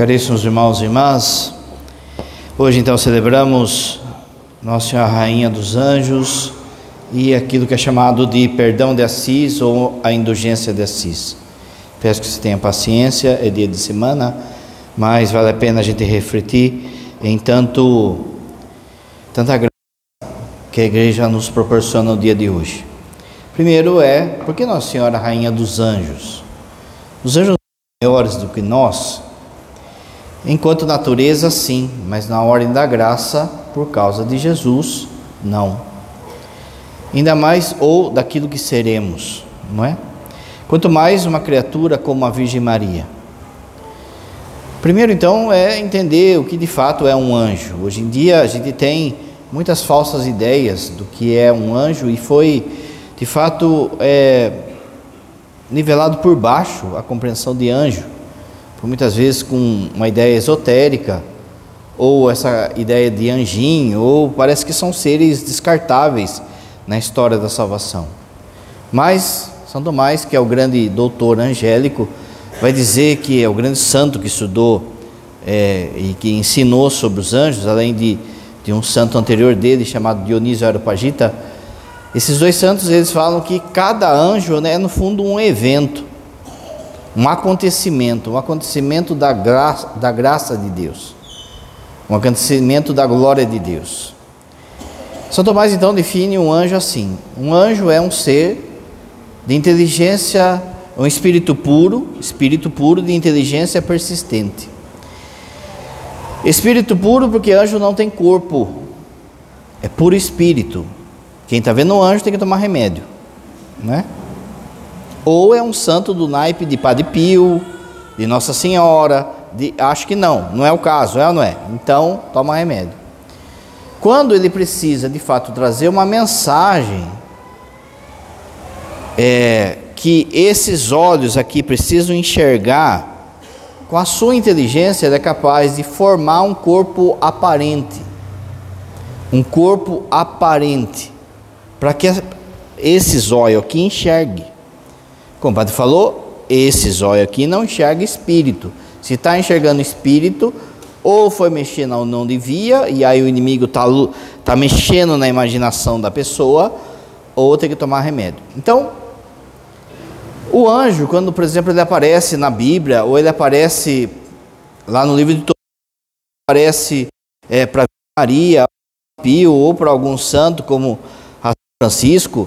Caríssimos irmãos e irmãs, hoje então celebramos Nossa Senhora Rainha dos Anjos e aquilo que é chamado de perdão de Assis ou a indulgência de Assis. Peço que você tenha paciência, é dia de semana, mas vale a pena a gente refletir em tanto, tanta graça que a igreja nos proporciona no dia de hoje. Primeiro é, por que Nossa Senhora Rainha dos Anjos? Os anjos são maiores do que nós, Enquanto natureza, sim, mas na ordem da graça, por causa de Jesus, não. Ainda mais ou daquilo que seremos, não é? Quanto mais uma criatura como a Virgem Maria. Primeiro, então, é entender o que de fato é um anjo. Hoje em dia a gente tem muitas falsas ideias do que é um anjo e foi, de fato, é, nivelado por baixo a compreensão de anjo por muitas vezes com uma ideia esotérica, ou essa ideia de anjinho, ou parece que são seres descartáveis na história da salvação. Mas São Tomás, que é o grande doutor angélico, vai dizer que é o grande santo que estudou é, e que ensinou sobre os anjos, além de, de um santo anterior dele chamado Dionísio Areopagita. Esses dois santos eles falam que cada anjo né, é no fundo um evento um acontecimento, um acontecimento da graça, da graça de Deus, um acontecimento da glória de Deus. São Tomás então define um anjo assim: um anjo é um ser de inteligência, um espírito puro, espírito puro de inteligência persistente. Espírito puro porque anjo não tem corpo, é puro espírito. Quem está vendo um anjo tem que tomar remédio, né? Ou é um santo do naipe de Padre Pio, de Nossa Senhora, de, acho que não, não é o caso, é ou não é? Então, toma remédio. Quando ele precisa de fato trazer uma mensagem é, que esses olhos aqui precisam enxergar, com a sua inteligência ele é capaz de formar um corpo aparente. Um corpo aparente. Para que esses olhos aqui enxergue. Como o padre falou, esse zóio aqui não enxerga espírito. Se está enxergando espírito, ou foi mexendo ou não devia, e aí o inimigo está tá mexendo na imaginação da pessoa, ou tem que tomar remédio. Então, o anjo, quando, por exemplo, ele aparece na Bíblia, ou ele aparece lá no livro de Torres, aparece é, para Maria, Pio, ou para algum santo, como Francisco,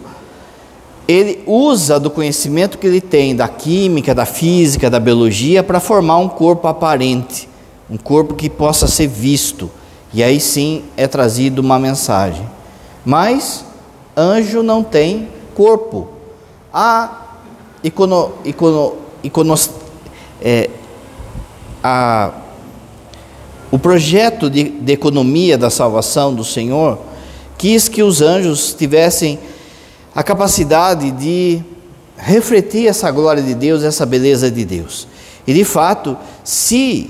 ele usa do conhecimento que ele tem da química, da física, da biologia para formar um corpo aparente, um corpo que possa ser visto. E aí sim é trazido uma mensagem. Mas anjo não tem corpo. A icono, icono, iconos, é, a, o projeto de, de economia da salvação do Senhor quis que os anjos tivessem a capacidade de refletir essa glória de Deus, essa beleza de Deus. E de fato, se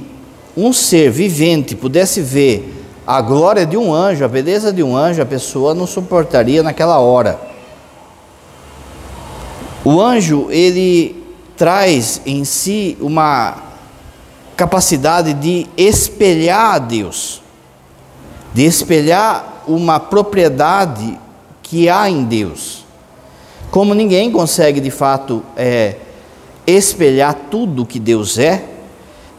um ser vivente pudesse ver a glória de um anjo, a beleza de um anjo, a pessoa não suportaria naquela hora. O anjo, ele traz em si uma capacidade de espelhar a Deus, de espelhar uma propriedade que há em Deus. Como ninguém consegue de fato é, espelhar tudo que Deus é,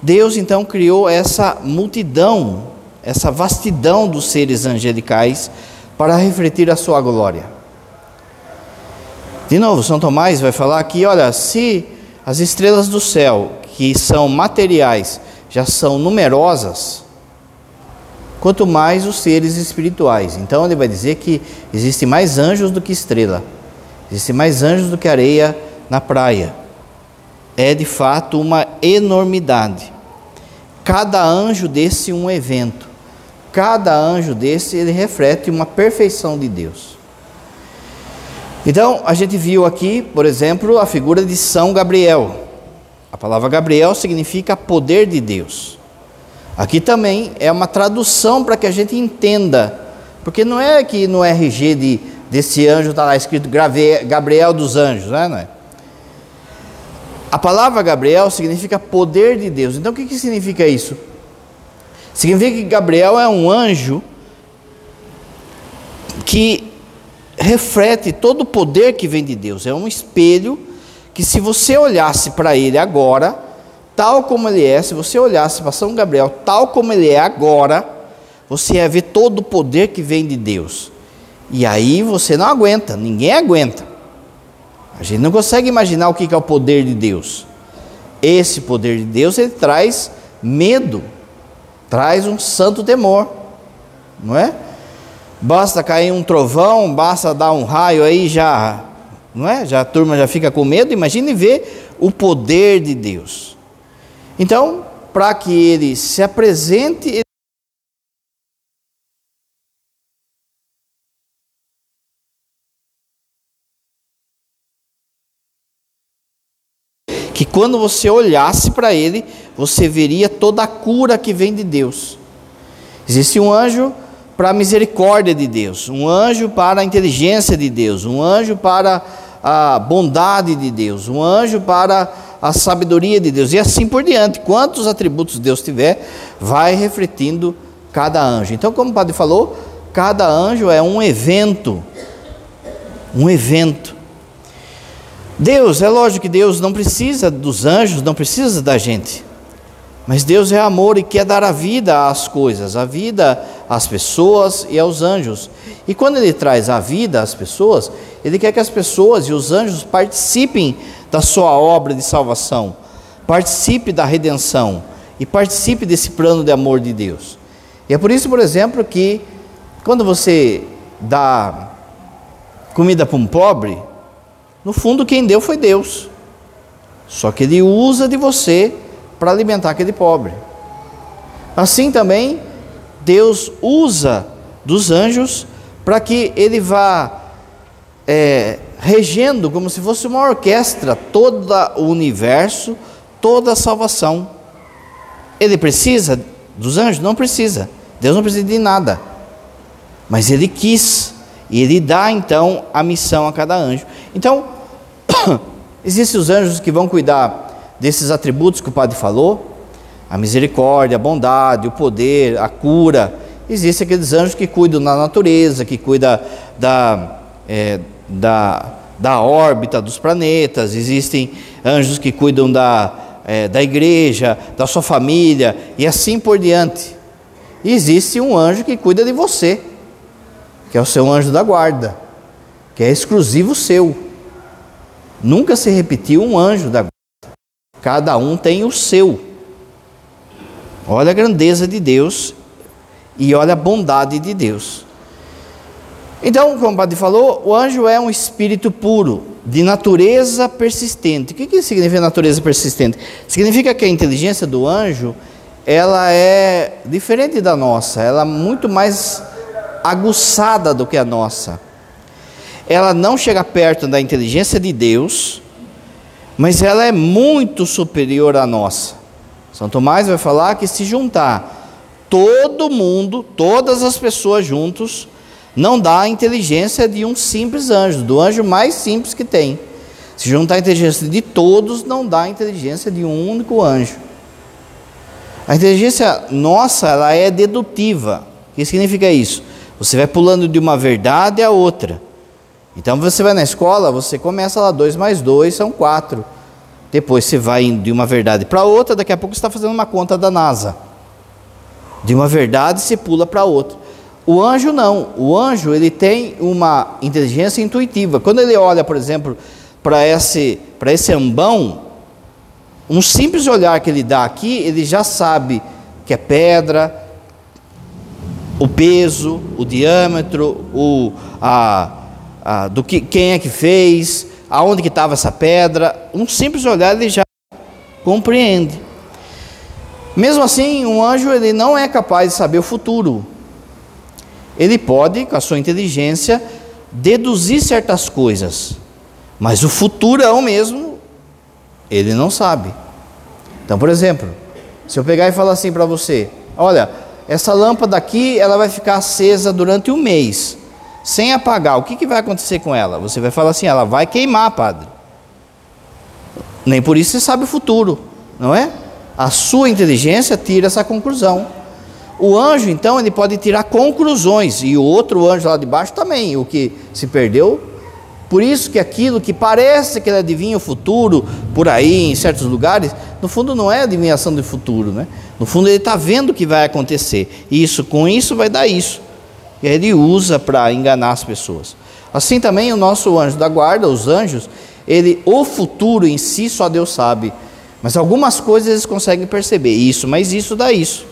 Deus então criou essa multidão, essa vastidão dos seres angelicais para refletir a sua glória. De novo, São Tomás vai falar aqui: olha, se as estrelas do céu, que são materiais, já são numerosas, quanto mais os seres espirituais. Então ele vai dizer que existe mais anjos do que estrela. Existem mais anjos do que areia na praia. É de fato uma enormidade. Cada anjo desse um evento. Cada anjo desse ele reflete uma perfeição de Deus. Então, a gente viu aqui, por exemplo, a figura de São Gabriel. A palavra Gabriel significa poder de Deus. Aqui também é uma tradução para que a gente entenda, porque não é que no RG de desse anjo está lá escrito Gabriel dos anjos, né? não é? A palavra Gabriel significa poder de Deus. Então o que, que significa isso? Significa que Gabriel é um anjo que reflete todo o poder que vem de Deus. É um espelho que, se você olhasse para ele agora, tal como ele é, se você olhasse para São Gabriel, tal como ele é agora, você ia ver todo o poder que vem de Deus. E aí você não aguenta, ninguém aguenta. A gente não consegue imaginar o que é o poder de Deus. Esse poder de Deus ele traz medo, traz um santo temor, não é? Basta cair um trovão, basta dar um raio aí já, não é? Já a turma já fica com medo. Imagine ver o poder de Deus. Então, para que ele se apresente quando você olhasse para ele, você veria toda a cura que vem de Deus. Existe um anjo para a misericórdia de Deus, um anjo para a inteligência de Deus, um anjo para a bondade de Deus, um anjo para a sabedoria de Deus, e assim por diante. Quantos atributos Deus tiver, vai refletindo cada anjo. Então, como o padre falou, cada anjo é um evento. Um evento. Deus, é lógico que Deus não precisa dos anjos, não precisa da gente. Mas Deus é amor e quer dar a vida às coisas, a vida às pessoas e aos anjos. E quando Ele traz a vida às pessoas, Ele quer que as pessoas e os anjos participem da sua obra de salvação, participe da redenção e participe desse plano de amor de Deus. E é por isso, por exemplo, que quando você dá comida para um pobre, no fundo, quem deu foi Deus. Só que Ele usa de você para alimentar aquele pobre. Assim também, Deus usa dos anjos para que Ele vá é, regendo como se fosse uma orquestra todo o universo, toda a salvação. Ele precisa dos anjos? Não precisa. Deus não precisa de nada. Mas Ele quis. E Ele dá então a missão a cada anjo. Então, Existem os anjos que vão cuidar desses atributos que o padre falou: a misericórdia, a bondade, o poder, a cura. Existem aqueles anjos que cuidam da natureza, que cuidam da, é, da, da órbita dos planetas. Existem anjos que cuidam da, é, da igreja, da sua família e assim por diante. E existe um anjo que cuida de você, que é o seu anjo da guarda, que é exclusivo seu. Nunca se repetiu um anjo da guarda. Cada um tem o seu. Olha a grandeza de Deus e olha a bondade de Deus. Então, como o padre falou, o anjo é um espírito puro, de natureza persistente. O que, que significa natureza persistente? Significa que a inteligência do anjo ela é diferente da nossa, ela é muito mais aguçada do que a nossa ela não chega perto da inteligência de Deus, mas ela é muito superior à nossa. São Tomás vai falar que se juntar todo mundo, todas as pessoas juntos, não dá a inteligência de um simples anjo, do anjo mais simples que tem. Se juntar a inteligência de todos, não dá a inteligência de um único anjo. A inteligência nossa, ela é dedutiva. O que significa isso? Você vai pulando de uma verdade a outra. Então você vai na escola, você começa lá, 2 mais 2 são 4. Depois você vai de uma verdade para outra, daqui a pouco você está fazendo uma conta da NASA. De uma verdade você pula para outra. O anjo não. O anjo ele tem uma inteligência intuitiva. Quando ele olha, por exemplo, para esse, para esse ambão, um simples olhar que ele dá aqui, ele já sabe que é pedra, o peso, o diâmetro, o, a, ah, do que quem é que fez, aonde que estava essa pedra. Um simples olhar ele já compreende. Mesmo assim, um anjo ele não é capaz de saber o futuro. Ele pode, com a sua inteligência, deduzir certas coisas, mas o futurão mesmo, ele não sabe. Então, por exemplo, se eu pegar e falar assim para você: olha, essa lâmpada aqui ela vai ficar acesa durante um mês sem apagar, o que, que vai acontecer com ela? Você vai falar assim: ela vai queimar, padre. Nem por isso você sabe o futuro, não é? A sua inteligência tira essa conclusão. O anjo, então, ele pode tirar conclusões, e o outro anjo lá de baixo também, o que se perdeu. Por isso que aquilo que parece que ele adivinha o futuro, por aí, em certos lugares, no fundo não é adivinhação do futuro, né? No fundo ele está vendo o que vai acontecer. Isso, com isso, vai dar isso. E ele usa para enganar as pessoas. Assim também o nosso anjo da guarda, os anjos, ele, o futuro em si só Deus sabe. Mas algumas coisas eles conseguem perceber. Isso, mas isso dá isso.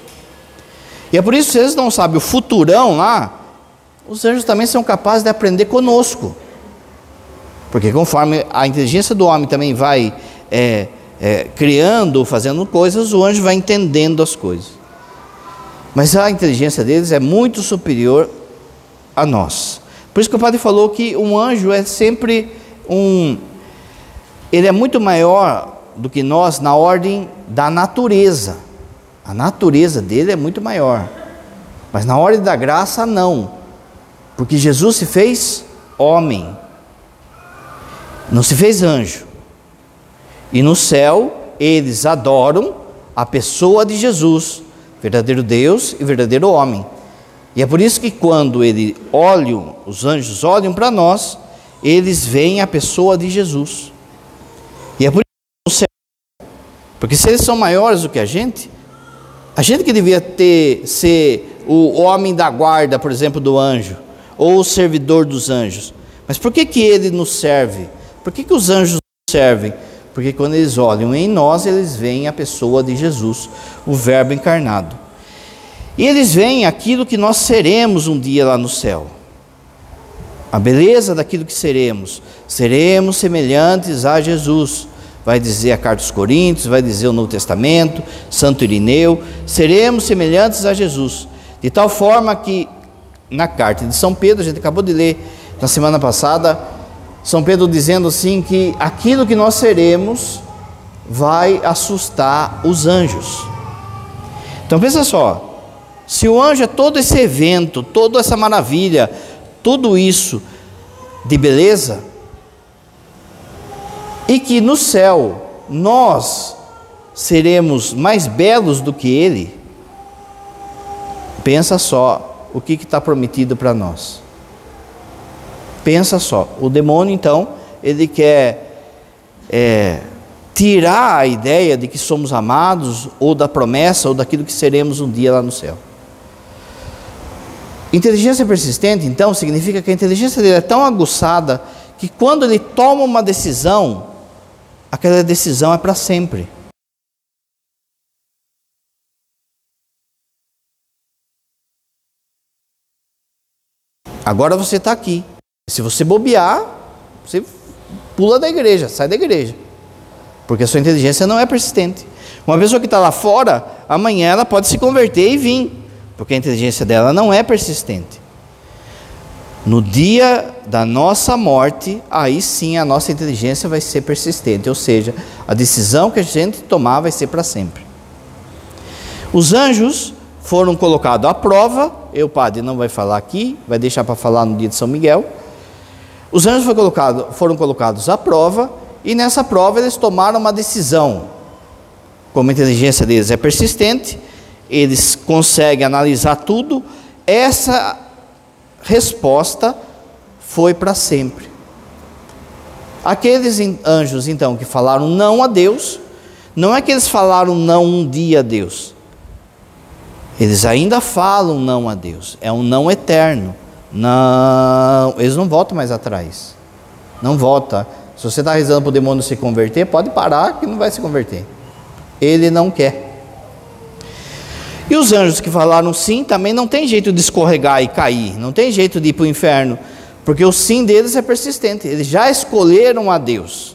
E é por isso que eles não sabem o futurão lá, os anjos também são capazes de aprender conosco. Porque conforme a inteligência do homem também vai é, é, criando, fazendo coisas, o anjo vai entendendo as coisas. Mas a inteligência deles é muito superior a nós. Por isso que o padre falou que um anjo é sempre um. Ele é muito maior do que nós na ordem da natureza. A natureza dele é muito maior. Mas na ordem da graça, não. Porque Jesus se fez homem, não se fez anjo. E no céu, eles adoram a pessoa de Jesus, verdadeiro Deus e verdadeiro homem. E é por isso que quando ele olham, os anjos olham para nós, eles veem a pessoa de Jesus. E é por isso que porque se eles são maiores do que a gente, a gente que devia ter ser o homem da guarda, por exemplo, do anjo, ou o servidor dos anjos. Mas por que, que ele nos serve? Por que, que os anjos nos servem? Porque quando eles olham em nós, eles veem a pessoa de Jesus, o Verbo encarnado. E eles veem aquilo que nós seremos um dia lá no céu. A beleza daquilo que seremos. Seremos semelhantes a Jesus vai dizer a carta dos Coríntios, vai dizer o Novo Testamento, Santo Irineu, seremos semelhantes a Jesus, de tal forma que na carta de São Pedro, a gente acabou de ler na semana passada, São Pedro dizendo assim que aquilo que nós seremos vai assustar os anjos. Então pensa só, se o anjo é todo esse evento, toda essa maravilha, tudo isso de beleza, e que no céu nós seremos mais belos do que ele, pensa só o que está prometido para nós. Pensa só, o demônio então, ele quer é, tirar a ideia de que somos amados, ou da promessa, ou daquilo que seremos um dia lá no céu. Inteligência persistente, então, significa que a inteligência dele é tão aguçada que quando ele toma uma decisão, aquela decisão é para sempre. Agora você está aqui. Se você bobear, você pula da igreja, sai da igreja. Porque a sua inteligência não é persistente. Uma pessoa que está lá fora, amanhã ela pode se converter e vir. Porque a inteligência dela não é persistente. No dia da nossa morte, aí sim a nossa inteligência vai ser persistente, ou seja, a decisão que a gente tomar vai ser para sempre. Os anjos foram colocados à prova, eu, padre, não vai falar aqui, vai deixar para falar no dia de São Miguel. Os anjos foram colocados, foram colocados à prova, e nessa prova eles tomaram uma decisão. Como a inteligência deles é persistente, eles conseguem analisar tudo, essa resposta foi para sempre. Aqueles anjos, então, que falaram não a Deus, não é que eles falaram não um dia a Deus. Eles ainda falam não a Deus. É um não eterno. Não, eles não voltam mais atrás. Não volta. Se você está rezando para o demônio se converter, pode parar que não vai se converter. Ele não quer. E os anjos que falaram sim também não tem jeito de escorregar e cair, não tem jeito de ir para o inferno, porque o sim deles é persistente, eles já escolheram a Deus.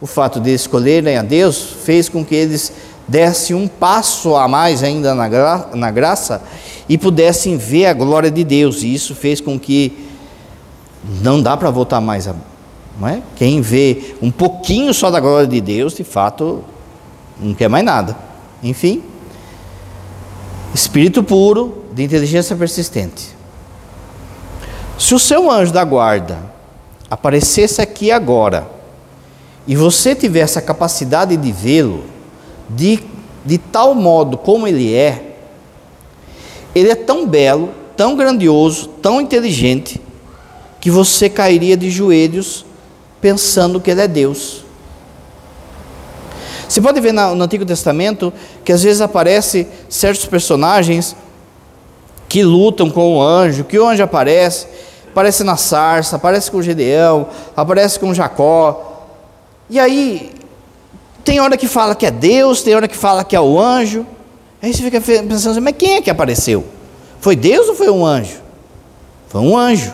O fato de escolherem a Deus fez com que eles dessem um passo a mais ainda na, gra na graça e pudessem ver a glória de Deus, e isso fez com que não dá para voltar mais a, não é? Quem vê um pouquinho só da glória de Deus, de fato, não quer mais nada. Enfim, Espírito puro de inteligência persistente. Se o seu anjo da guarda aparecesse aqui agora e você tiver essa capacidade de vê-lo de, de tal modo como ele é, ele é tão belo, tão grandioso, tão inteligente, que você cairia de joelhos pensando que ele é Deus. Você pode ver no Antigo Testamento que às vezes aparece certos personagens que lutam com o anjo, que o anjo aparece, aparece na sarça, aparece com Gedeão, aparece com Jacó. E aí, tem hora que fala que é Deus, tem hora que fala que é o anjo. Aí você fica pensando assim, mas quem é que apareceu? Foi Deus ou foi um anjo? Foi um anjo.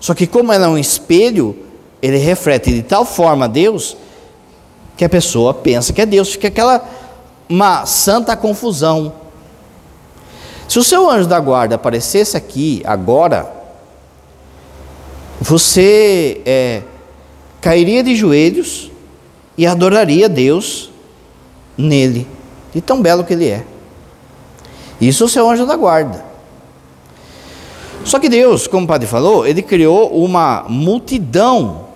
Só que como ela é um espelho, ele reflete de tal forma Deus que a pessoa pensa que é Deus, fica aquela uma santa confusão. Se o seu anjo da guarda aparecesse aqui agora, você é, cairia de joelhos e adoraria Deus nele, de tão belo que ele é. Isso é o seu anjo da guarda. Só que Deus, como o padre falou, ele criou uma multidão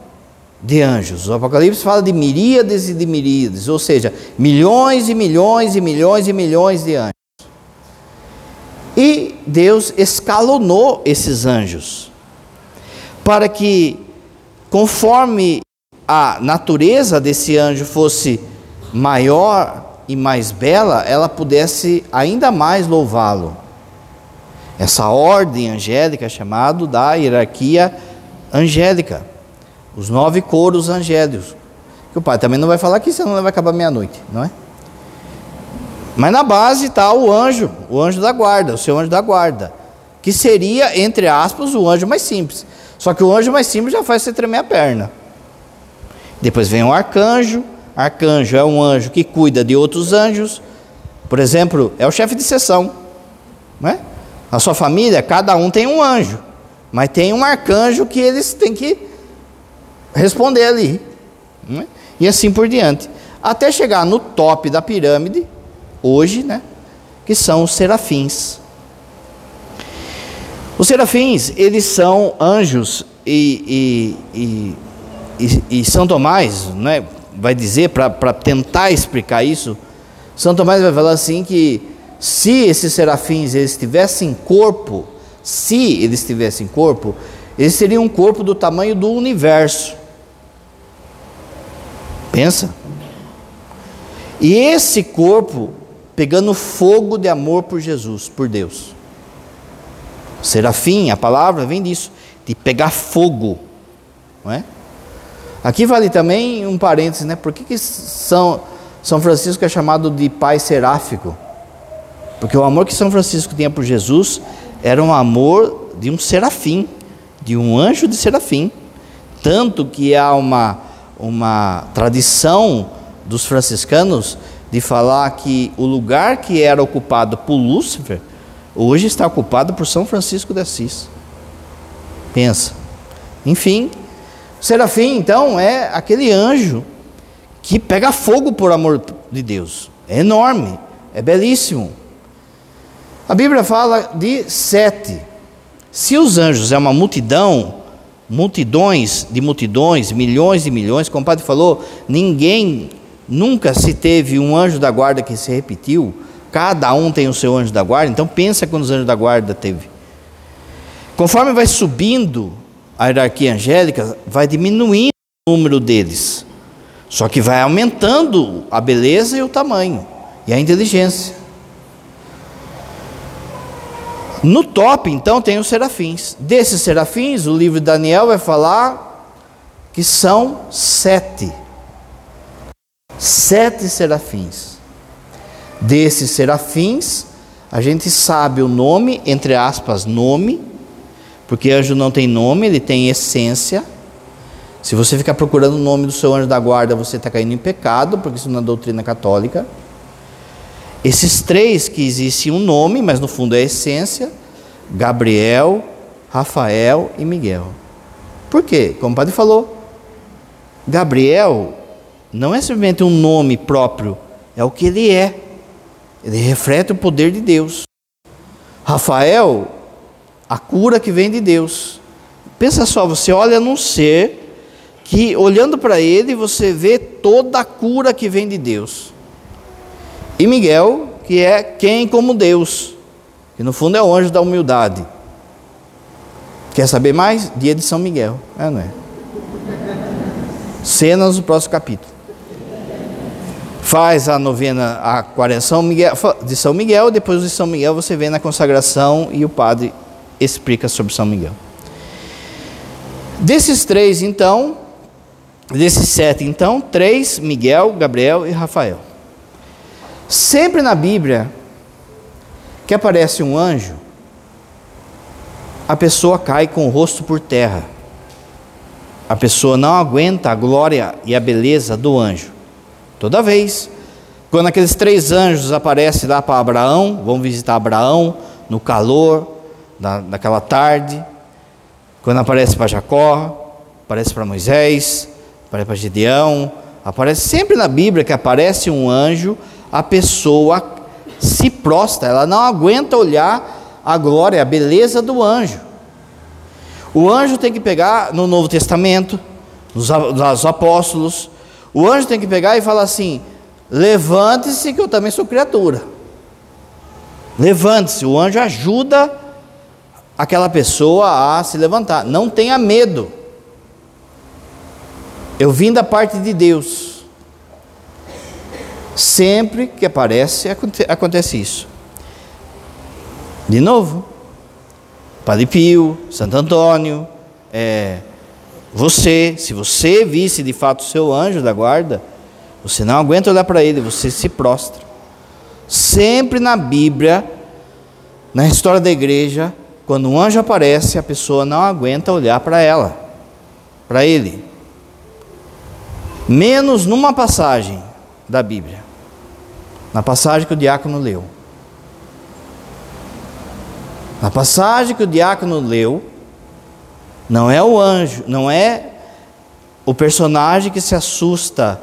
de anjos. O Apocalipse fala de miríades e de miríades, ou seja, milhões e milhões e milhões e milhões de anjos. E Deus escalonou esses anjos para que, conforme a natureza desse anjo fosse maior e mais bela, ela pudesse ainda mais louvá-lo. Essa ordem angélica chamado da hierarquia angélica, os nove coros angélicos. Que o pai também não vai falar aqui, senão vai acabar meia-noite, não é? Mas na base está o anjo, o anjo da guarda, o seu anjo da guarda, que seria, entre aspas, o anjo mais simples. Só que o anjo mais simples já faz você tremer a perna. Depois vem o arcanjo. Arcanjo é um anjo que cuida de outros anjos. Por exemplo, é o chefe de sessão. Não é? A sua família, cada um tem um anjo. Mas tem um arcanjo que eles têm que responder ali. É? E assim por diante. Até chegar no top da pirâmide, hoje, né? Que são os serafins. Os serafins, eles são anjos e, e, e, e São Tomás, né, vai dizer, para tentar explicar isso, São Tomás vai falar assim que se esses serafins eles tivessem corpo, se eles tivessem corpo, eles teriam um corpo do tamanho do universo. Pensa. E esse corpo pegando fogo de amor por Jesus, por Deus. Serafim, a palavra vem disso, de pegar fogo, não é? Aqui vale também um parênteses, né? Por que, que São, São Francisco é chamado de pai seráfico? Porque o amor que São Francisco tinha por Jesus era um amor de um serafim, de um anjo de serafim. Tanto que há uma, uma tradição dos franciscanos de falar que o lugar que era ocupado por Lúcifer, hoje está ocupado por São Francisco de Assis. Pensa. Enfim, serafim, então, é aquele anjo que pega fogo por amor de Deus. É enorme, é belíssimo. A Bíblia fala de sete. Se os anjos é uma multidão, multidões de multidões, milhões de milhões, como o padre falou, ninguém Nunca se teve um anjo da guarda que se repetiu. Cada um tem o seu anjo da guarda. Então pensa quantos anjos da guarda teve. Conforme vai subindo a hierarquia angélica, vai diminuindo o número deles. Só que vai aumentando a beleza e o tamanho e a inteligência. No top, então, tem os serafins. Desses serafins, o livro de Daniel vai falar que são sete sete serafins. Desses serafins, a gente sabe o nome, entre aspas, nome, porque anjo não tem nome, ele tem essência. Se você ficar procurando o nome do seu anjo da guarda, você está caindo em pecado, porque isso não é doutrina católica. Esses três que existem um nome, mas no fundo é essência: Gabriel, Rafael e Miguel. Por quê? Como o padre falou, Gabriel não é simplesmente um nome próprio, é o que ele é. Ele reflete o poder de Deus. Rafael, a cura que vem de Deus. Pensa só, você olha num ser que olhando para ele você vê toda a cura que vem de Deus. E Miguel, que é quem como Deus, que no fundo é o anjo da humildade. Quer saber mais? Dia de São Miguel, é, não é? Cenas do próximo capítulo. Faz a novena, a quaresão de São Miguel, depois de São Miguel você vê na consagração e o padre explica sobre São Miguel. Desses três, então, desses sete, então, três: Miguel, Gabriel e Rafael. Sempre na Bíblia que aparece um anjo, a pessoa cai com o rosto por terra. A pessoa não aguenta a glória e a beleza do anjo. Toda vez. Quando aqueles três anjos aparecem lá para Abraão, vão visitar Abraão no calor da, daquela tarde. Quando aparece para Jacó, aparece para Moisés, aparece para Gideão, aparece sempre na Bíblia que aparece um anjo, a pessoa se prostra, ela não aguenta olhar a glória, a beleza do anjo. O anjo tem que pegar no Novo Testamento, nos apóstolos, o anjo tem que pegar e falar assim: levante-se, que eu também sou criatura. Levante-se, o anjo ajuda aquela pessoa a se levantar. Não tenha medo. Eu vim da parte de Deus. Sempre que aparece, acontece isso. De novo, Padre Pio, Santo Antônio, é, você, se você visse de fato o seu anjo da guarda, você não aguenta olhar para ele, você se prostra. Sempre na Bíblia, na história da igreja, quando um anjo aparece, a pessoa não aguenta olhar para ela, para ele. Menos numa passagem da Bíblia, na passagem que o diácono leu. Na passagem que o diácono leu, não é o anjo, não é o personagem que se assusta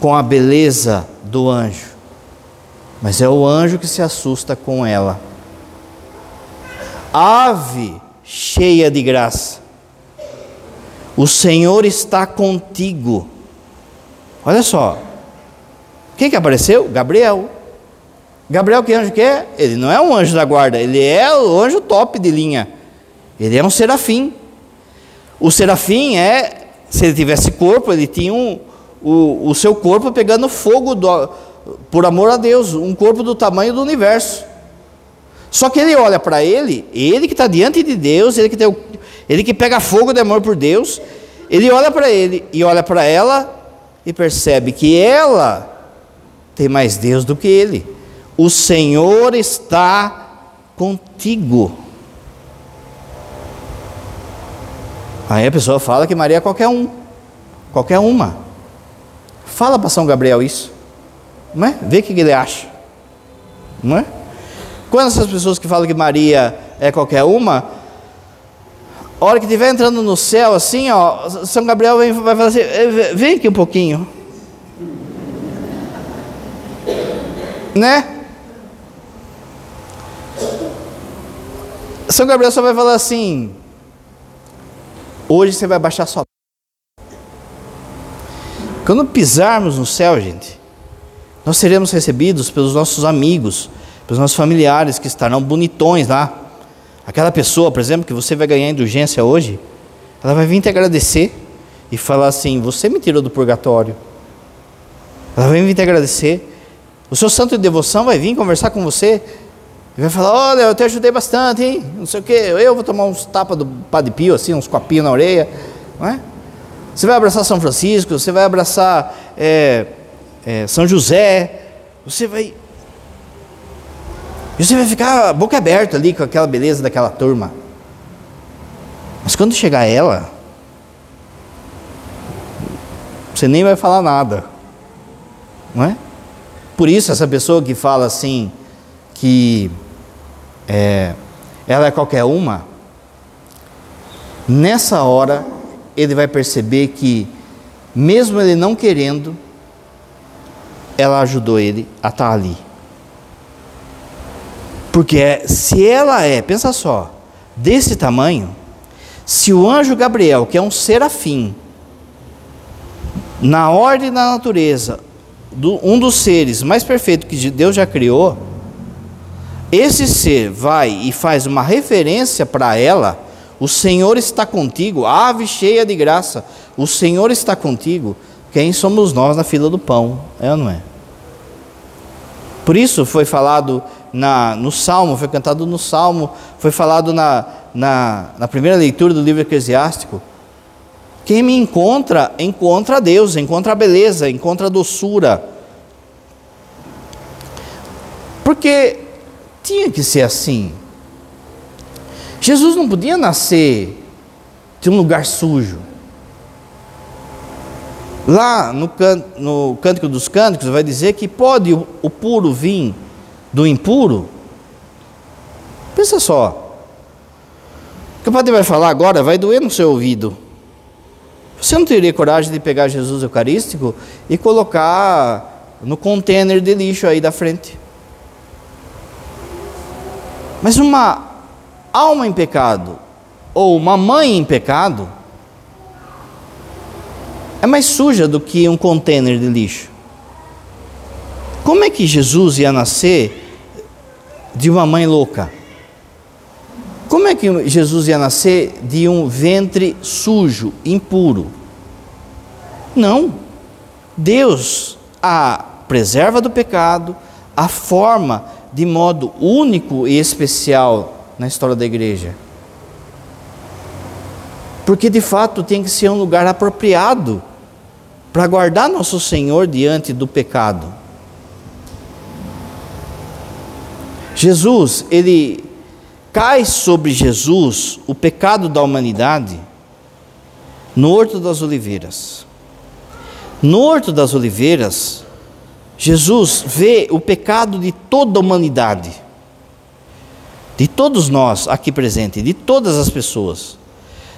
com a beleza do anjo, mas é o anjo que se assusta com ela. Ave cheia de graça, o Senhor está contigo. Olha só, quem que apareceu? Gabriel. Gabriel, que anjo que é? Ele não é um anjo da guarda, ele é o anjo top de linha. Ele é um serafim. O serafim é, se ele tivesse corpo, ele tinha um, o, o seu corpo pegando fogo do, por amor a Deus, um corpo do tamanho do universo. Só que ele olha para ele, ele que está diante de Deus, ele que, tem, ele que pega fogo de amor por Deus, ele olha para ele e olha para ela e percebe que ela tem mais Deus do que ele. O Senhor está contigo. Aí a pessoa fala que Maria é qualquer um, qualquer uma. Fala para São Gabriel isso, não é? Vê o que ele acha, não é? Quando essas pessoas que falam que Maria é qualquer uma, a hora que estiver entrando no céu, assim, ó, São Gabriel vem, vai falar assim: vem aqui um pouquinho, né? São Gabriel só vai falar assim: Hoje você vai baixar sua. Quando pisarmos no céu, gente, nós seremos recebidos pelos nossos amigos, pelos nossos familiares que estarão bonitões lá. Aquela pessoa, por exemplo, que você vai ganhar indulgência hoje, ela vai vir te agradecer e falar assim: Você me tirou do purgatório. Ela vai vir te agradecer. O seu santo de devoção vai vir conversar com você e vai falar: Olha, eu te ajudei bastante, hein? Não sei o que. Eu vou tomar uns tapas do Padre Pio, assim, uns copinhos na orelha. Não é? Você vai abraçar São Francisco, você vai abraçar é, é, São José. Você vai. E você vai ficar boca aberta ali com aquela beleza daquela turma. Mas quando chegar ela, você nem vai falar nada. Não é? Por isso, essa pessoa que fala assim, que é, ela é qualquer uma, nessa hora ele vai perceber que, mesmo ele não querendo, ela ajudou ele a estar ali. Porque é, se ela é, pensa só, desse tamanho, se o anjo Gabriel, que é um serafim, na ordem da natureza, do, um dos seres mais perfeitos que Deus já criou, esse ser vai e faz uma referência para ela, o Senhor está contigo, ave cheia de graça, o Senhor está contigo. Quem somos nós na fila do pão? É ou não é? Por isso foi falado na, no Salmo, foi cantado no Salmo, foi falado na, na, na primeira leitura do livro eclesiástico. Quem me encontra, encontra Deus, encontra a beleza, encontra a doçura. Porque tinha que ser assim. Jesus não podia nascer de um lugar sujo. Lá no, no Cântico dos Cânticos vai dizer que pode o, o puro vir do impuro. Pensa só. O que o padre vai falar agora vai doer no seu ouvido. Você não teria coragem de pegar Jesus Eucarístico e colocar no container de lixo aí da frente. Mas uma alma em pecado ou uma mãe em pecado é mais suja do que um container de lixo. Como é que Jesus ia nascer de uma mãe louca? Como é que Jesus ia nascer de um ventre sujo, impuro? Não. Deus a preserva do pecado, a forma de modo único e especial na história da igreja. Porque de fato tem que ser um lugar apropriado para guardar nosso Senhor diante do pecado. Jesus, ele cai sobre Jesus o pecado da humanidade no Horto das Oliveiras. No Horto das Oliveiras, Jesus vê o pecado de toda a humanidade, de todos nós aqui presentes, de todas as pessoas.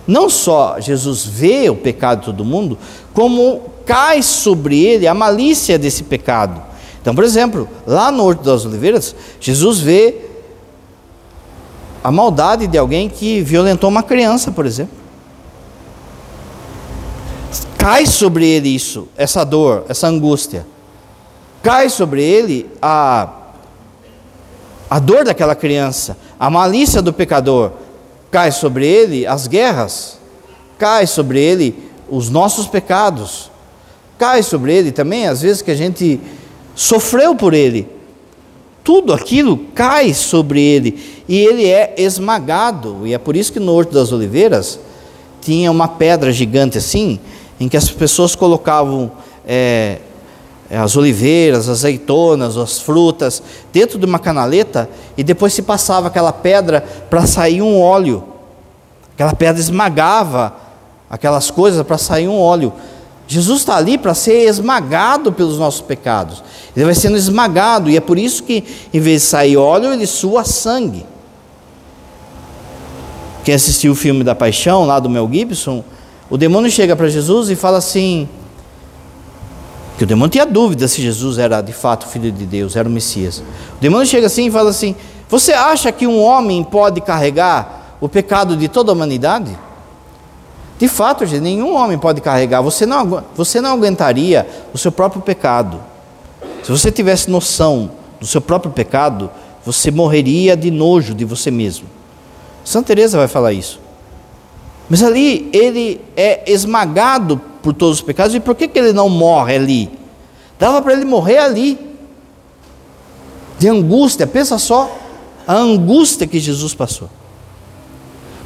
Não só Jesus vê o pecado de todo mundo, como cai sobre ele a malícia desse pecado. Então, por exemplo, lá no Horto das Oliveiras, Jesus vê a maldade de alguém que violentou uma criança, por exemplo. Cai sobre ele isso, essa dor, essa angústia. Cai sobre ele a, a dor daquela criança, a malícia do pecador, cai sobre ele as guerras, cai sobre ele os nossos pecados, cai sobre ele também às vezes que a gente sofreu por ele. Tudo aquilo cai sobre ele e ele é esmagado, e é por isso que no Horto das Oliveiras tinha uma pedra gigante assim, em que as pessoas colocavam é, as oliveiras, as azeitonas, as frutas, dentro de uma canaleta e depois se passava aquela pedra para sair um óleo. Aquela pedra esmagava aquelas coisas para sair um óleo. Jesus está ali para ser esmagado pelos nossos pecados. Ele vai sendo esmagado e é por isso que, em vez de sair óleo, ele sua sangue. Quem assistiu o filme da Paixão, lá do Mel Gibson, o demônio chega para Jesus e fala assim: que o demônio tinha dúvida se Jesus era de fato filho de Deus, era o Messias. O demônio chega assim e fala assim: Você acha que um homem pode carregar o pecado de toda a humanidade? De fato, gente, nenhum homem pode carregar. Você não, você não aguentaria o seu próprio pecado. Se você tivesse noção do seu próprio pecado, você morreria de nojo de você mesmo. Santa Teresa vai falar isso. Mas ali ele é esmagado por todos os pecados, e por que, que ele não morre ali? Dava para ele morrer ali, de angústia, pensa só a angústia que Jesus passou.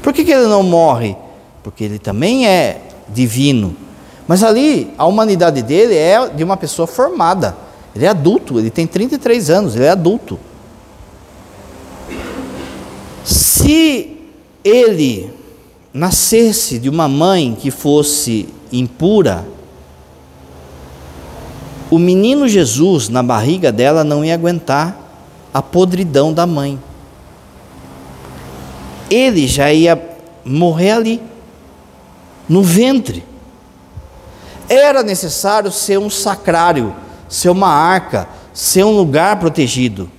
Por que, que ele não morre? Porque ele também é divino, mas ali a humanidade dele é de uma pessoa formada, ele é adulto, ele tem 33 anos, ele é adulto. Se ele nascesse de uma mãe que fosse impura, o menino Jesus na barriga dela não ia aguentar a podridão da mãe. Ele já ia morrer ali, no ventre. Era necessário ser um sacrário, ser uma arca, ser um lugar protegido.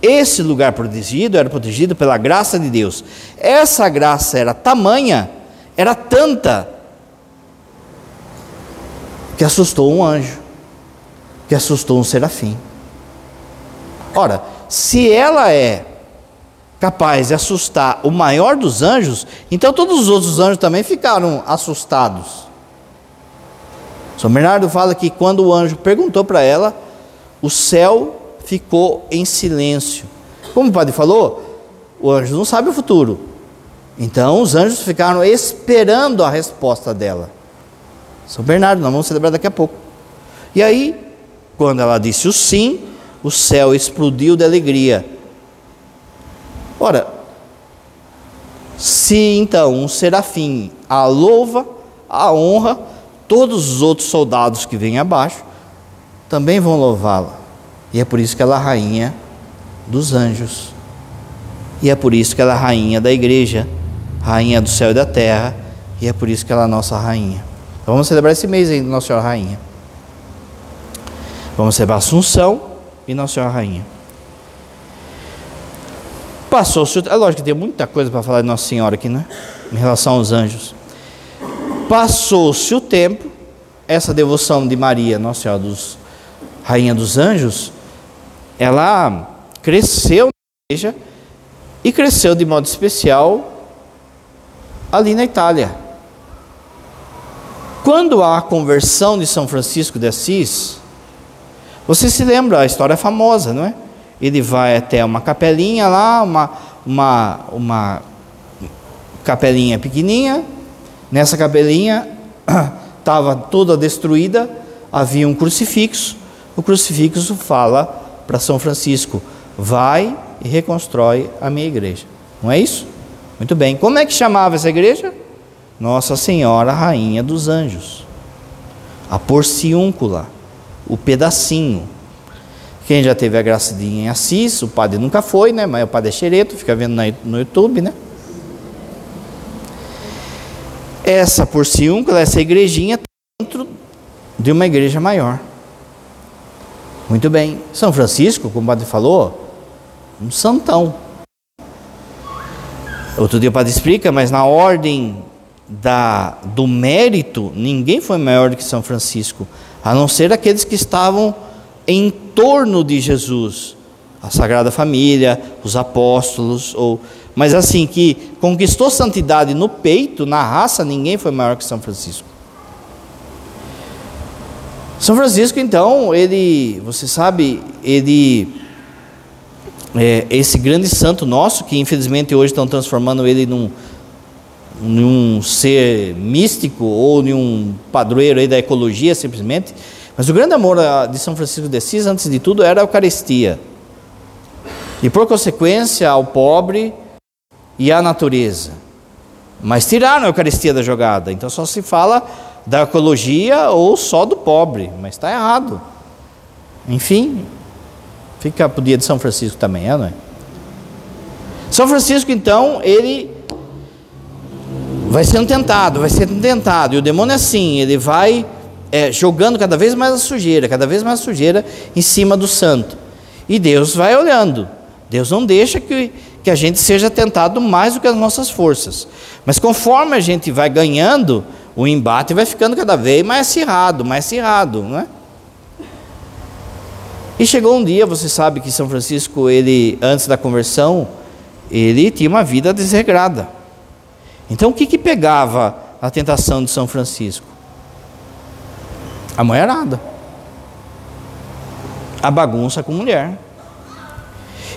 Esse lugar protegido era protegido pela graça de Deus. Essa graça era tamanha, era tanta, que assustou um anjo, que assustou um serafim. Ora, se ela é capaz de assustar o maior dos anjos, então todos os outros anjos também ficaram assustados. São Bernardo fala que quando o anjo perguntou para ela, o céu ficou em silêncio. Como o padre falou, o anjo não sabe o futuro. Então os anjos ficaram esperando a resposta dela. São Bernardo, nós vamos celebrar daqui a pouco. E aí, quando ela disse o sim, o céu explodiu de alegria Ora, se então um serafim a louva, a honra, todos os outros soldados que vêm abaixo também vão louvá-la. E é por isso que ela é rainha dos anjos. E é por isso que ela é rainha da igreja, rainha do céu e da terra, e é por isso que ela é nossa rainha. Então vamos celebrar esse mês ainda Nossa Senhora Rainha. Vamos celebrar Assunção e Nossa Senhora Rainha. Passou-se. É lógico que tem muita coisa para falar de Nossa Senhora aqui, né? Em relação aos anjos. Passou-se o tempo, essa devoção de Maria, Nossa Senhora dos Rainha dos Anjos, ela cresceu na igreja e cresceu de modo especial ali na Itália. Quando há a conversão de São Francisco de Assis, você se lembra, a história é famosa, não é? Ele vai até uma capelinha lá, uma, uma, uma capelinha pequenininha. Nessa capelinha estava toda destruída, havia um crucifixo. O crucifixo fala para São Francisco: vai e reconstrói a minha igreja. Não é isso? Muito bem. Como é que chamava essa igreja? Nossa Senhora Rainha dos Anjos. A porciúncula, o pedacinho. Quem já teve a graça de ir em Assis, o padre nunca foi, né? Mas o padre é xereto, fica vendo no YouTube, né? Essa porciúncula, essa igrejinha dentro de uma igreja maior. Muito bem. São Francisco, como o padre falou, um santão. Outro dia o padre explica, mas na ordem da, do mérito, ninguém foi maior do que São Francisco, a não ser aqueles que estavam em torno de Jesus, a Sagrada Família, os apóstolos, ou mas assim que conquistou santidade no peito, na raça, ninguém foi maior que São Francisco. São Francisco, então, ele, você sabe, ele é, esse grande santo nosso, que infelizmente hoje estão transformando ele num, num ser místico ou num padroeiro aí da ecologia, simplesmente, mas o grande amor de São Francisco de Assis, antes de tudo, era a Eucaristia. E por consequência, ao pobre e à natureza. Mas tiraram a Eucaristia da jogada. Então só se fala da ecologia ou só do pobre. Mas está errado. Enfim, fica para o dia de São Francisco também, é, não é? São Francisco, então, ele vai sendo tentado, vai sendo tentado. E o demônio é assim, ele vai é, jogando cada vez mais a sujeira, cada vez mais a sujeira em cima do santo. E Deus vai olhando. Deus não deixa que, que a gente seja tentado mais do que as nossas forças. Mas conforme a gente vai ganhando, o embate vai ficando cada vez mais acirrado, mais acirrado, não é? E chegou um dia, você sabe que São Francisco, ele antes da conversão, ele tinha uma vida desregrada. Então o que que pegava a tentação de São Francisco? A mulherada. A bagunça com mulher.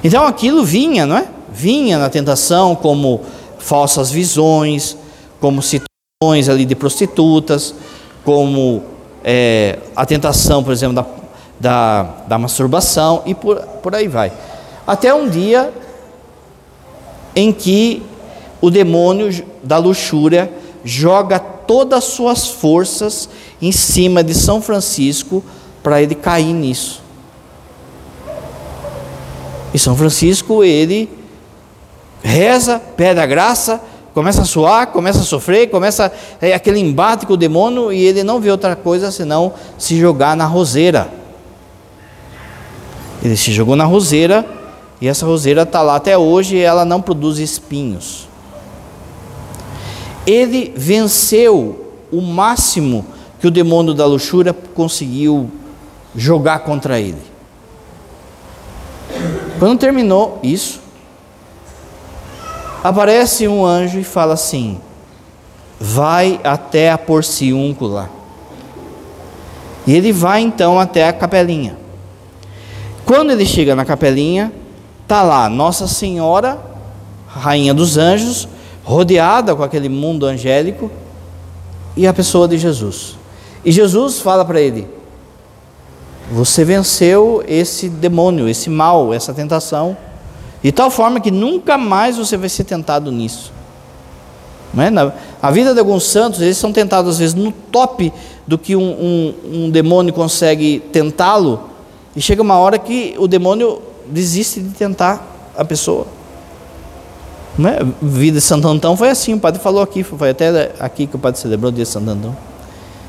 Então aquilo vinha, não é? Vinha na tentação como falsas visões, como situações ali de prostitutas, como é, a tentação, por exemplo, da, da, da masturbação e por, por aí vai. Até um dia em que o demônio da luxúria joga todas as suas forças em cima de São Francisco para ele cair nisso. E São Francisco, ele reza, pede a graça, começa a suar, começa a sofrer, começa é, aquele embate com o demônio e ele não vê outra coisa senão se jogar na roseira. Ele se jogou na roseira e essa roseira está lá até hoje e ela não produz espinhos. Ele venceu o máximo que o demônio da luxúria conseguiu jogar contra ele. Quando terminou isso, aparece um anjo e fala assim: Vai até a porciúncula. E ele vai então até a capelinha. Quando ele chega na capelinha, tá lá Nossa Senhora, Rainha dos Anjos, rodeada com aquele mundo angélico, e a pessoa de Jesus. E Jesus fala para ele: Você venceu esse demônio, esse mal, essa tentação, de tal forma que nunca mais você vai ser tentado nisso. Não é? Na, a vida de alguns santos, eles são tentados às vezes no top do que um, um, um demônio consegue tentá-lo, e chega uma hora que o demônio desiste de tentar a pessoa. Não é? Vida de Santo Antão foi assim, o padre falou aqui, foi até aqui que o padre celebrou o dia de Santo Antão.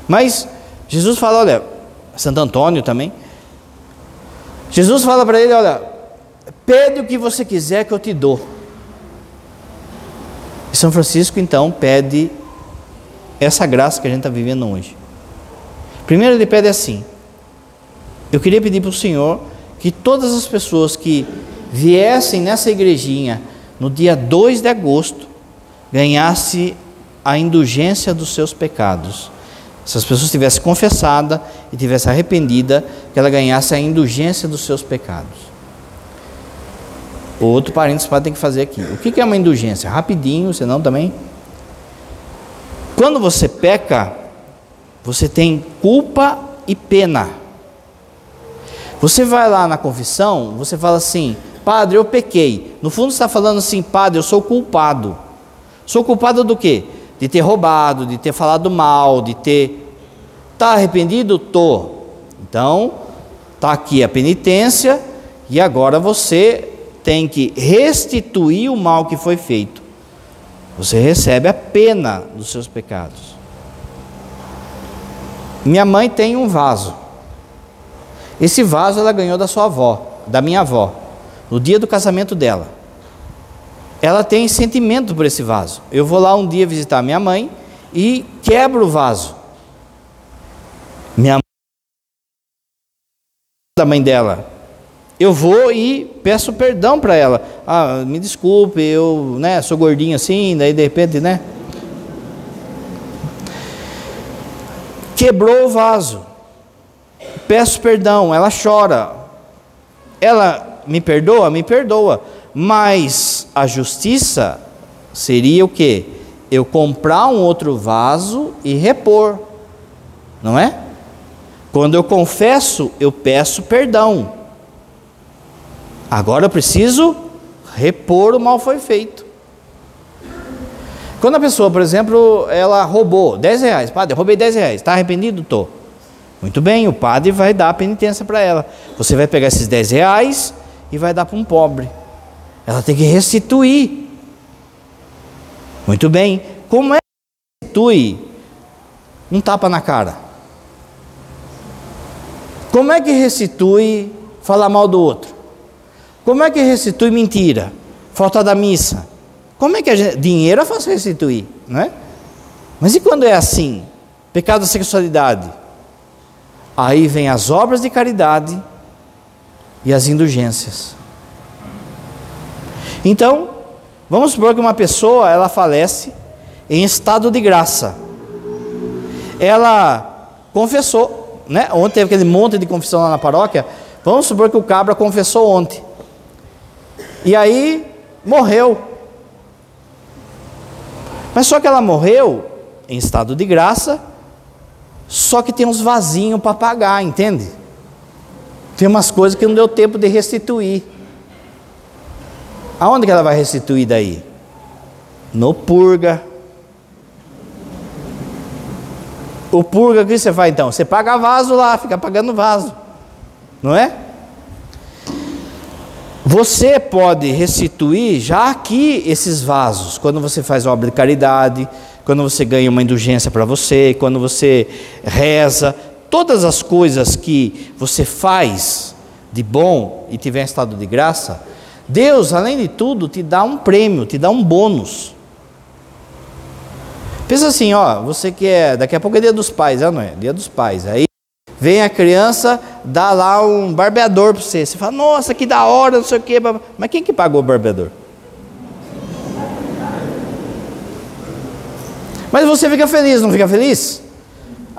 Mas Jesus fala, olha, Santo Antônio também. Jesus fala para ele, olha, pede o que você quiser que eu te dou. E São Francisco então pede essa graça que a gente está vivendo hoje. Primeiro ele pede assim: eu queria pedir para o Senhor que todas as pessoas que viessem nessa igrejinha no dia 2 de agosto ganhasse a indulgência dos seus pecados. Se as pessoas tivessem confessada e tivessem arrependida, que ela ganhasse a indulgência dos seus pecados. Outro parênteses para ter que fazer aqui. O que é uma indulgência? Rapidinho, senão também. Quando você peca, você tem culpa e pena. Você vai lá na confissão, você fala assim, padre, eu pequei. No fundo está falando assim, padre, eu sou culpado. Sou culpado do quê? De ter roubado, de ter falado mal, de ter. Está arrependido? Tô. Então, está aqui a penitência e agora você tem que restituir o mal que foi feito. Você recebe a pena dos seus pecados. Minha mãe tem um vaso. Esse vaso ela ganhou da sua avó, da minha avó, no dia do casamento dela. Ela tem sentimento por esse vaso. Eu vou lá um dia visitar minha mãe e quebro o vaso. Minha mãe da mãe dela. Eu vou e peço perdão para ela. Ah, me desculpe, eu, né, sou gordinho assim, daí de repente, né? Quebrou o vaso peço perdão, ela chora. Ela me perdoa? Me perdoa. Mas a justiça seria o que? Eu comprar um outro vaso e repor. Não é? Quando eu confesso, eu peço perdão. Agora eu preciso repor o mal foi feito. Quando a pessoa, por exemplo, ela roubou 10 reais, padre, roubei 10 reais, está arrependido? Estou. Muito bem, o padre vai dar a penitência para ela. Você vai pegar esses 10 reais e vai dar para um pobre. Ela tem que restituir. Muito bem. Como é que restitui um tapa na cara? Como é que restitui falar mal do outro? Como é que restitui mentira? Falta da missa? Como é que a gente... dinheiro é fácil restituir, não é? Mas e quando é assim? Pecado da sexualidade? Aí vem as obras de caridade e as indulgências. Então, vamos supor que uma pessoa ela falece em estado de graça. Ela confessou, né? Ontem teve aquele monte de confissão lá na paróquia. Vamos supor que o cabra confessou ontem. E aí morreu. Mas só que ela morreu em estado de graça só que tem uns vasinhos para pagar, entende? Tem umas coisas que não deu tempo de restituir. Aonde que ela vai restituir daí? No purga. O purga, o que você faz então? Você paga vaso lá, fica pagando vaso. Não é? Você pode restituir já aqui esses vasos, quando você faz obra de caridade, quando você ganha uma indulgência para você, quando você reza, todas as coisas que você faz de bom e tiver estado de graça, Deus, além de tudo, te dá um prêmio, te dá um bônus. Pensa assim, ó, você que é, daqui a pouco é dia dos pais, é, não é? Dia dos pais. Aí vem a criança, dá lá um barbeador para você. Você fala, nossa, que da hora, não sei o quê. Mas quem que pagou o barbeador? Mas você fica feliz, não fica feliz?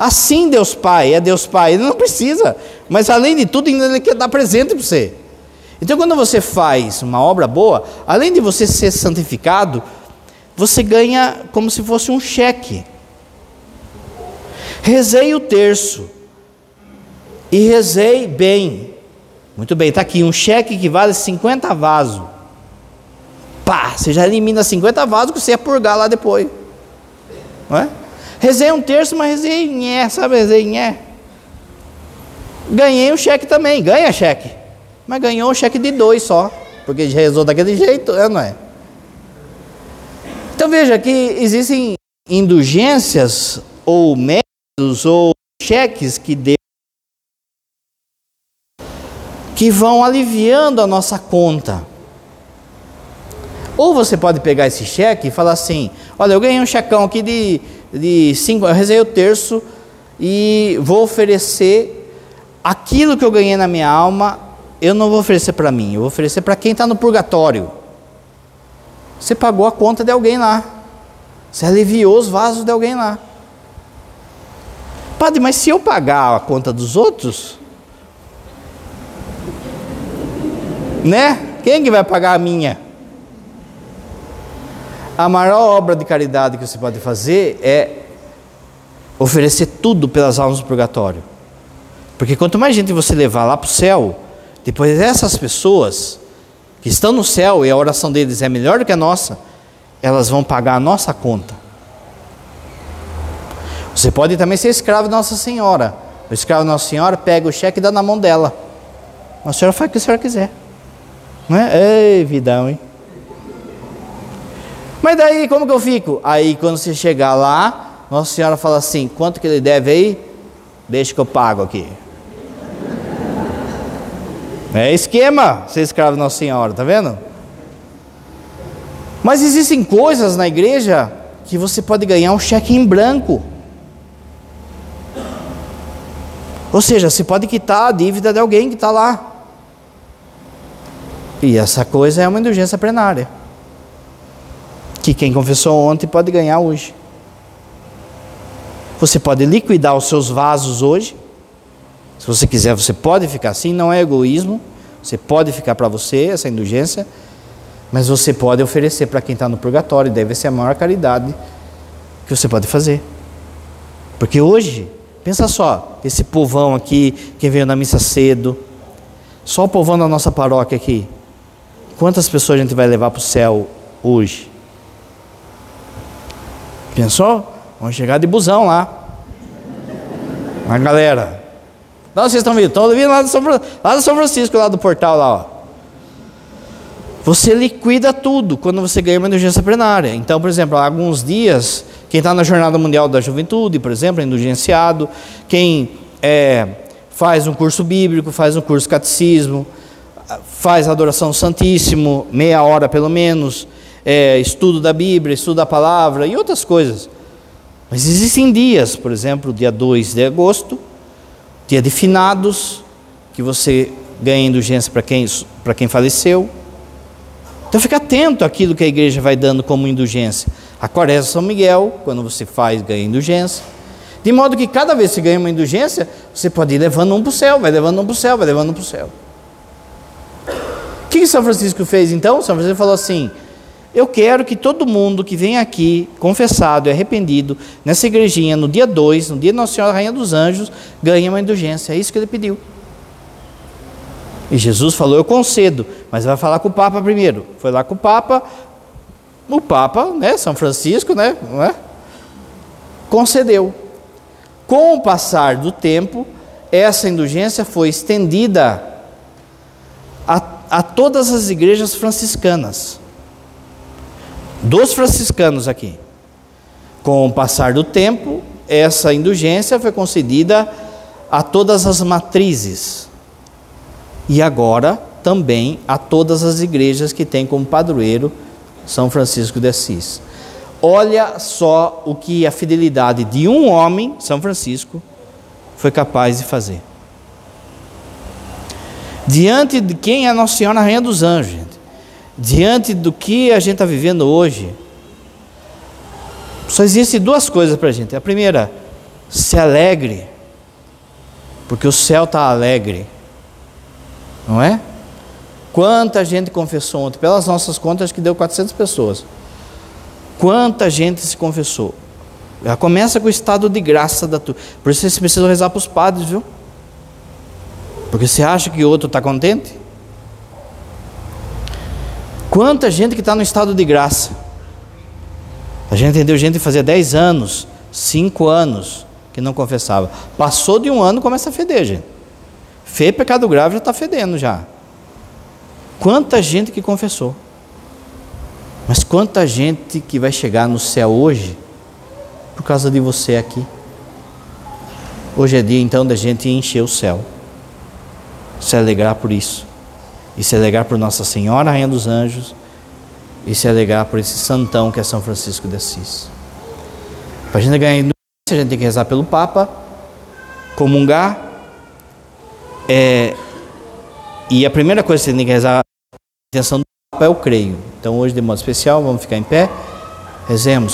Assim Deus Pai, é Deus Pai, Ele não precisa, mas além de tudo, ainda Ele quer dar presente para você. Então, quando você faz uma obra boa, além de você ser santificado, você ganha como se fosse um cheque. Rezei o terço e rezei bem. Muito bem, está aqui um cheque que vale 50 vasos. Pá, você já elimina 50 vasos que você ia purgar lá depois. Não é? Rezei um terço, mas rezei nhé, sabe? Rezei nhé. Ganhei um cheque também, ganha cheque. Mas ganhou um cheque de dois só, porque rezou daquele jeito, é, não é? Então veja que existem indulgências ou métodos ou cheques que Deus que vão aliviando a nossa conta. Ou você pode pegar esse cheque e falar assim: olha, eu ganhei um checão aqui de, de cinco, eu rezei o terço e vou oferecer aquilo que eu ganhei na minha alma, eu não vou oferecer para mim, eu vou oferecer para quem está no purgatório. Você pagou a conta de alguém lá, você aliviou os vasos de alguém lá. Padre, mas se eu pagar a conta dos outros, né? Quem que vai pagar a minha? A maior obra de caridade que você pode fazer é oferecer tudo pelas almas do purgatório. Porque quanto mais gente você levar lá para o céu, depois essas pessoas que estão no céu e a oração deles é melhor do que a nossa, elas vão pagar a nossa conta. Você pode também ser escravo de Nossa Senhora. O escravo de Nossa Senhora pega o cheque e dá na mão dela. Nossa Senhora faz o que a senhora quiser. Não é? Ei, vidão, hein? Mas daí como que eu fico? Aí quando você chegar lá, Nossa Senhora fala assim: quanto que ele deve aí? Deixa que eu pago aqui. É esquema ser escravo de Nossa Senhora, tá vendo? Mas existem coisas na igreja que você pode ganhar um cheque em branco. Ou seja, você pode quitar a dívida de alguém que está lá. E essa coisa é uma indulgência plenária que quem confessou ontem pode ganhar hoje. Você pode liquidar os seus vasos hoje. Se você quiser, você pode ficar assim, não é egoísmo. Você pode ficar para você essa indulgência, mas você pode oferecer para quem está no purgatório, deve ser a maior caridade que você pode fazer. Porque hoje, pensa só, esse povão aqui, quem veio na missa cedo, só o povão da nossa paróquia aqui, quantas pessoas a gente vai levar para o céu hoje? Pensou? Vamos chegar de busão lá. A galera. Não, vocês estão vindo? Estão vindo lá do, São, lá do São Francisco, lá do portal lá, ó. Você liquida tudo quando você ganha uma indulgência plenária. Então, por exemplo, há alguns dias, quem está na Jornada Mundial da Juventude, por exemplo, é indulgenciado. Quem é, faz um curso bíblico, faz um curso catecismo, faz adoração santíssimo, meia hora pelo menos é, estudo da Bíblia, estudo da palavra e outras coisas. Mas existem dias, por exemplo, dia 2 de agosto, dia de finados, que você ganha indulgência para quem, para quem faleceu. Então fica atento àquilo que a igreja vai dando como indulgência. A quaresma São Miguel, quando você faz, ganha indulgência. De modo que cada vez que você ganha uma indulgência, você pode ir levando um para o céu, vai levando um para o céu, vai levando um para o céu. O que São Francisco fez então? São Francisco falou assim: eu quero que todo mundo que vem aqui, confessado e arrependido, nessa igrejinha, no dia 2, no dia Nossa Senhora Rainha dos Anjos, ganhe uma indulgência. É isso que ele pediu. E Jesus falou: Eu concedo, mas vai falar com o Papa primeiro. Foi lá com o Papa, o Papa, né, São Francisco, né, é? concedeu. Com o passar do tempo, essa indulgência foi estendida a, a todas as igrejas franciscanas dos franciscanos aqui. Com o passar do tempo, essa indulgência foi concedida a todas as matrizes e agora também a todas as igrejas que têm como padroeiro São Francisco de Assis. Olha só o que a fidelidade de um homem, São Francisco, foi capaz de fazer. Diante de quem é Nossa Senhora Rainha dos Anjos, gente. Diante do que a gente está vivendo hoje, só existem duas coisas para a gente. A primeira, se alegre, porque o céu está alegre, não é? Quanta gente confessou ontem? Pelas nossas contas, acho que deu 400 pessoas. Quanta gente se confessou? Já começa com o estado de graça da tua. Por isso você precisa rezar para os padres, viu? Porque você acha que o outro está contente? Quanta gente que está no estado de graça. A gente entendeu gente que fazia 10 anos, 5 anos que não confessava. Passou de um ano começa a feder, gente. Fê pecado grave já está fedendo já. Quanta gente que confessou. Mas quanta gente que vai chegar no céu hoje por causa de você aqui. Hoje é dia então da gente encher o céu. Se alegrar por isso. E se alegrar por Nossa Senhora, Rainha dos Anjos. E se alegrar por esse santão que é São Francisco de Assis. Para a gente ganhar a gente tem que rezar pelo Papa, comungar. É, e a primeira coisa que você tem que rezar, a intenção do Papa é o creio. Então hoje, de modo especial, vamos ficar em pé. Rezemos.